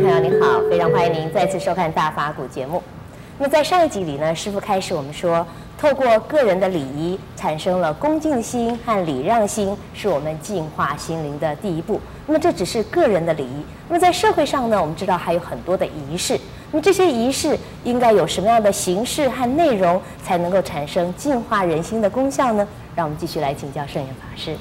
朋友，您好，非常欢迎您再次收看《大法古》节目。那么在上一集里呢，师傅开始我们说，透过个人的礼仪，产生了恭敬心和礼让心，是我们净化心灵的第一步。那么这只是个人的礼仪。那么在社会上呢，我们知道还有很多的仪式。那么这些仪式应该有什么样的形式和内容，才能够产生净化人心的功效呢？让我们继续来请教圣严法师。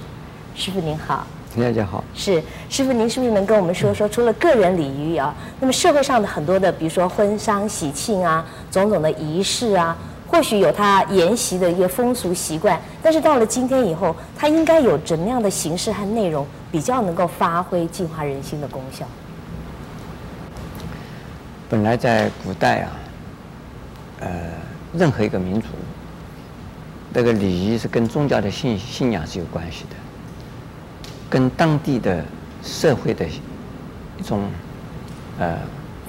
师傅您好。大家好，是师傅，您是不是能跟我们说说，除了个人礼仪啊，那么社会上的很多的，比如说婚丧喜庆啊，种种的仪式啊，或许有它沿袭的一些风俗习惯，但是到了今天以后，它应该有怎么样的形式和内容，比较能够发挥净化人心的功效？本来在古代啊，呃，任何一个民族，那个礼仪是跟宗教的信信仰是有关系的。跟当地的社会的一种呃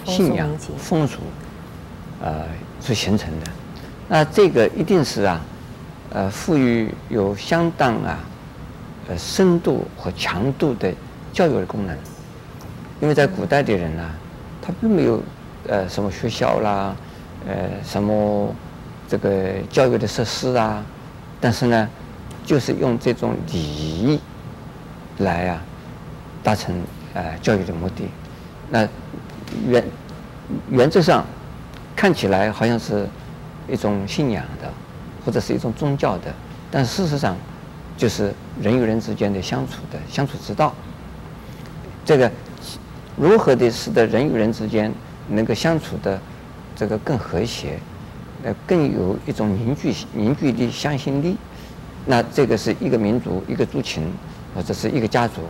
信仰风俗呃所形成的，那这个一定是啊呃赋予有相当啊呃深度和强度的教育的功能，因为在古代的人呢、啊，他并没有呃什么学校啦，呃什么这个教育的设施啊，但是呢，就是用这种礼仪。来啊，达成呃教育的目的。那原原则上看起来好像是一种信仰的，或者是一种宗教的，但事实上就是人与人之间的相处的相处之道。这个如何的使得人与人之间能够相处的这个更和谐，呃更有一种凝聚凝聚力、向心力。那这个是一个民族一个族群。或者是一个家族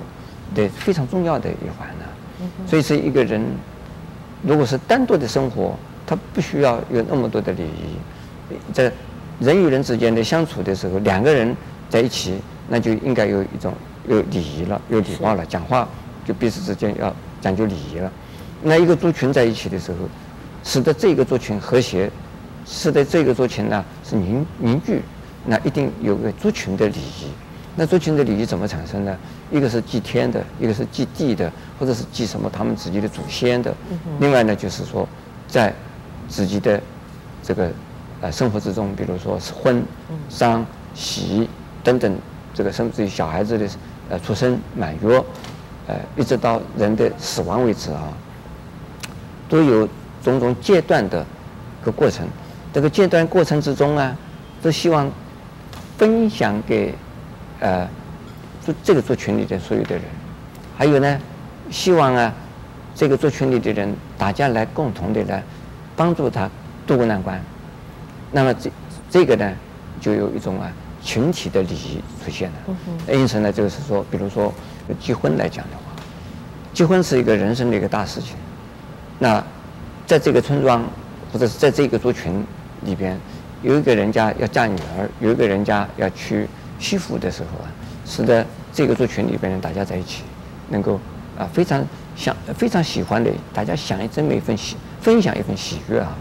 的非常重要的一环呢，所以是一个人，如果是单独的生活，他不需要有那么多的礼仪，在人与人之间的相处的时候，两个人在一起，那就应该有一种有礼仪了，有礼貌了，讲话就彼此之间要讲究礼仪了。那一个族群在一起的时候，使得这个族群和谐，使得这个族群呢是凝凝聚，那一定有个族群的礼仪。那族群的礼仪怎么产生呢？一个是祭天的，一个是祭地的，或者是祭什么他们自己的祖先的。另外呢，就是说，在自己的这个呃生活之中，比如说是婚、丧、喜等等，这个甚至于小孩子的呃出生、满月，呃一直到人的死亡为止啊，都有种种阶段的一个过程。这个阶段过程之中啊，都希望分享给。呃，做这个族群里的所有的人，还有呢，希望啊，这个族群里的人，大家来共同的来帮助他渡过难关。那么这这个呢，就有一种啊群体的礼仪出现了。因此呢，就是说，比如说结婚来讲的话，结婚是一个人生的一个大事情。那在这个村庄或者是在这个族群里边，有一个人家要嫁女儿，有一个人家要娶。媳妇的时候啊，使得这个族群里边的大家在一起，能够啊非常想非常喜欢的，大家享一这么一份喜，分享一份喜悦啊。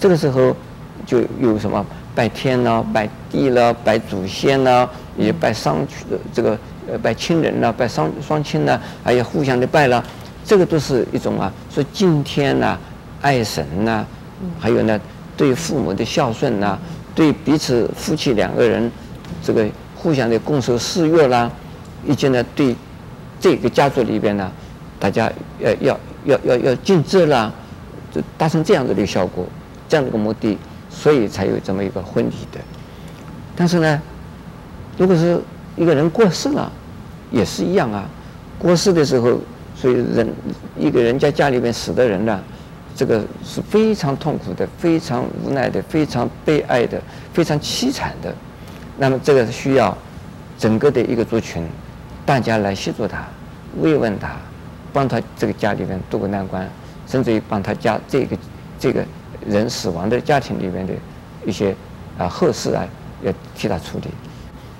这个时候就有什么拜天呐、拜地了、拜祖先呐，也拜商这个呃拜亲人呐、拜双双亲呐，还有互相的拜了，这个都是一种啊，说敬天呐、爱神呐，还有呢对父母的孝顺呐，对彼此夫妻两个人这个。互相的共守四月啦，以及呢，对这个家族里边呢，大家要要要要要尽责啦，就达成这样子的效果，这样的一个目的，所以才有这么一个婚礼的。但是呢，如果是一个人过世了，也是一样啊。过世的时候，所以人一个人家家里边死的人呢，这个是非常痛苦的，非常无奈的，非常悲哀的，非常凄惨的。那么这个是需要整个的一个族群，大家来协助他、慰问他，帮他这个家里面渡过难关，甚至于帮他家这个这个人死亡的家庭里面的一些啊后事啊，要替他处理。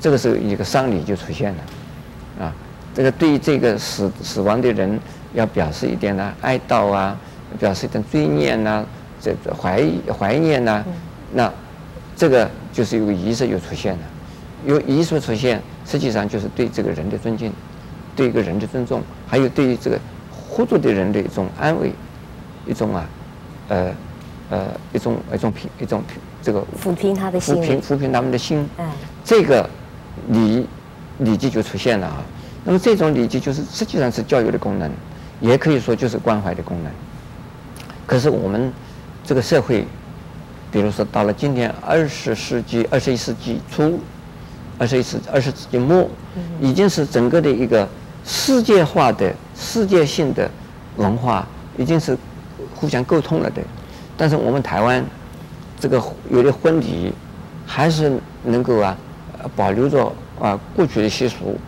这个时候一个丧礼就出现了，啊，这个对于这个死死亡的人要表示一点呢哀悼啊，表示一点追念呐，这怀怀念呐，那。这个就是有个仪式又出现了，有仪式出现，实际上就是对这个人的尊敬，对一个人的尊重，还有对于这个活着的人的一种安慰，一种啊，呃，呃，一种一种平一种平这个抚平他的心，抚平抚平他们的心。嗯，这个礼礼记就出现了啊。那么这种礼记就是实际上是教育的功能，也可以说就是关怀的功能。可是我们这个社会，比如说到了今天二十世纪、二十一世纪初、二十一世二十世纪末，已经是整个的一个世界化的、世界性的文化，已经是互相沟通了的。但是我们台湾这个有的婚礼，还是能够啊保留着啊过去的习俗，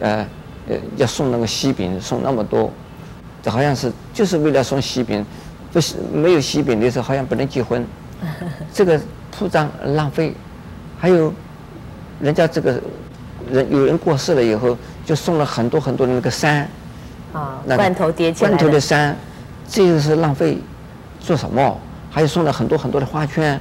呃呃要送那个喜饼送那么多，这好像是就是为了送喜饼。不是没有喜饼的时候，好像不能结婚，这个铺张浪费。还有，人家这个人有人过世了以后，就送了很多很多的那个山，啊，罐头叠起来罐头的山，这个是浪费，做什么？还有送了很多很多的花圈，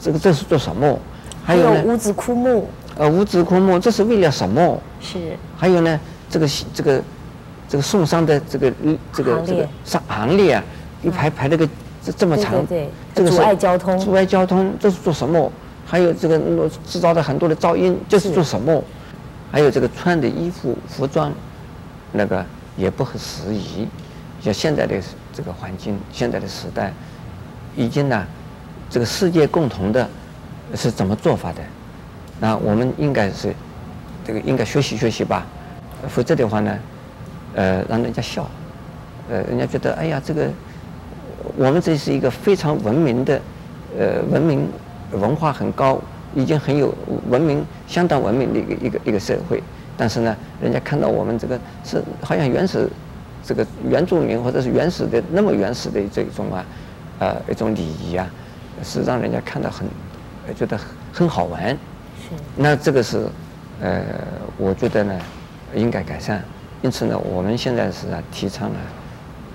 这个这是做什么？还有五子枯木，呃，五子枯木，这是为了什么？是。还有呢，这个这个这个送丧的这个这个这个上行列啊。一排排那个这这么长，这个阻碍交通，阻碍交通，这是做什么？还有这个制造的很多的噪音，这是做什么？还有这个穿的衣服服装，那个也不合时宜。像现在的这个环境，现在的时代，已经呢，这个世界共同的是怎么做法的？那我们应该是这个应该学习学习吧，否则的话呢，呃，让人家笑，呃，人家觉得哎呀这个。我们这是一个非常文明的，呃，文明文化很高，已经很有文明，相当文明的一个一个一个社会。但是呢，人家看到我们这个是好像原始，这个原住民或者是原始的那么原始的这种啊，呃，一种礼仪啊，是让人家看到很觉得很好玩。是。那这个是，呃，我觉得呢，应该改善。因此呢，我们现在是啊，提倡了，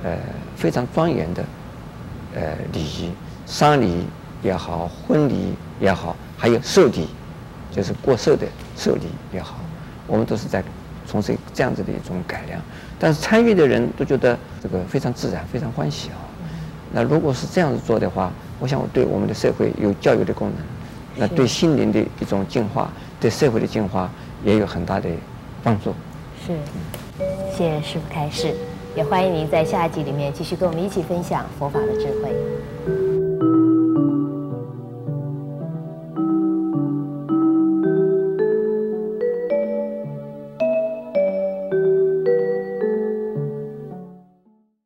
呃，非常庄严的。呃，礼仪，丧礼也好，婚礼也好，还有寿礼，就是过寿的寿礼也好，我们都是在从事这样子的一种改良。但是参与的人都觉得这个非常自然，非常欢喜啊。那如果是这样子做的话，我想我对我们的社会有教育的功能，那对心灵的一种净化，对社会的净化也有很大的帮助。是，谢谢师父开示。也欢迎您在下一集里面继续跟我们一起分享佛法的智慧。